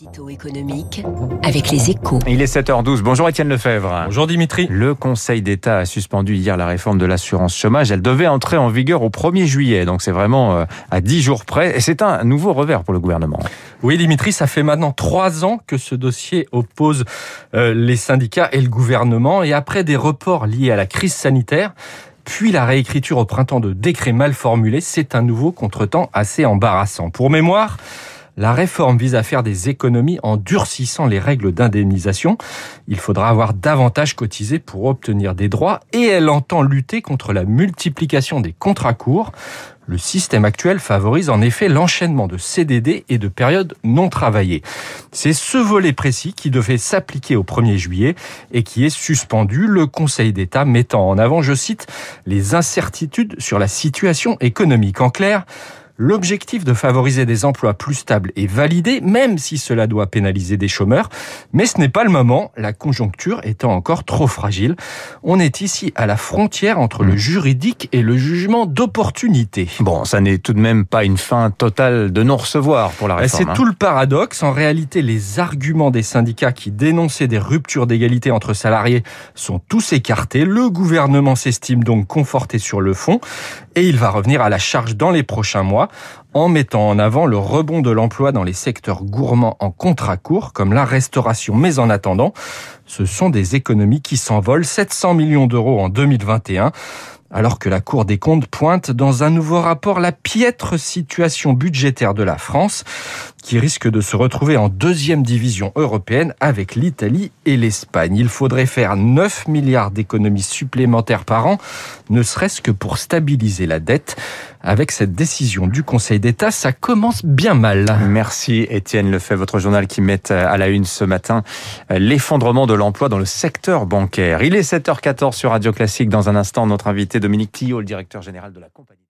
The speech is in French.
L'édito économique avec les échos. Il est 7h12. Bonjour Étienne Lefebvre. Bonjour Dimitri. Le Conseil d'État a suspendu hier la réforme de l'assurance chômage. Elle devait entrer en vigueur au 1er juillet, donc c'est vraiment euh, à 10 jours près. Et c'est un nouveau revers pour le gouvernement. Oui Dimitri, ça fait maintenant trois ans que ce dossier oppose euh, les syndicats et le gouvernement. Et après des reports liés à la crise sanitaire, puis la réécriture au printemps de décrets mal formulés, c'est un nouveau contretemps assez embarrassant. Pour mémoire, la réforme vise à faire des économies en durcissant les règles d'indemnisation. Il faudra avoir davantage cotisé pour obtenir des droits et elle entend lutter contre la multiplication des contrats courts. Le système actuel favorise en effet l'enchaînement de CDD et de périodes non travaillées. C'est ce volet précis qui devait s'appliquer au 1er juillet et qui est suspendu, le Conseil d'État mettant en avant, je cite, les incertitudes sur la situation économique. En clair, L'objectif de favoriser des emplois plus stables est validé, même si cela doit pénaliser des chômeurs. Mais ce n'est pas le moment, la conjoncture étant encore trop fragile. On est ici à la frontière entre le hmm. juridique et le jugement d'opportunité. Bon, ça n'est tout de même pas une fin totale de non-recevoir pour la réforme. C'est hein. tout le paradoxe. En réalité, les arguments des syndicats qui dénonçaient des ruptures d'égalité entre salariés sont tous écartés. Le gouvernement s'estime donc conforté sur le fond et il va revenir à la charge dans les prochains mois vor. En mettant en avant le rebond de l'emploi dans les secteurs gourmands en contrat court, comme la restauration. Mais en attendant, ce sont des économies qui s'envolent, 700 millions d'euros en 2021 alors que la Cour des comptes pointe dans un nouveau rapport la piètre situation budgétaire de la France, qui risque de se retrouver en deuxième division européenne avec l'Italie et l'Espagne. Il faudrait faire 9 milliards d'économies supplémentaires par an, ne serait-ce que pour stabiliser la dette. Avec cette décision du Conseil d'État, ça commence bien mal. Merci Étienne Lefebvre, votre journal qui met à la une ce matin l'effondrement de l'emploi dans le secteur bancaire. Il est 7h14 sur Radio Classique. Dans un instant, notre invité Dominique Tillot, le directeur général de la compagnie.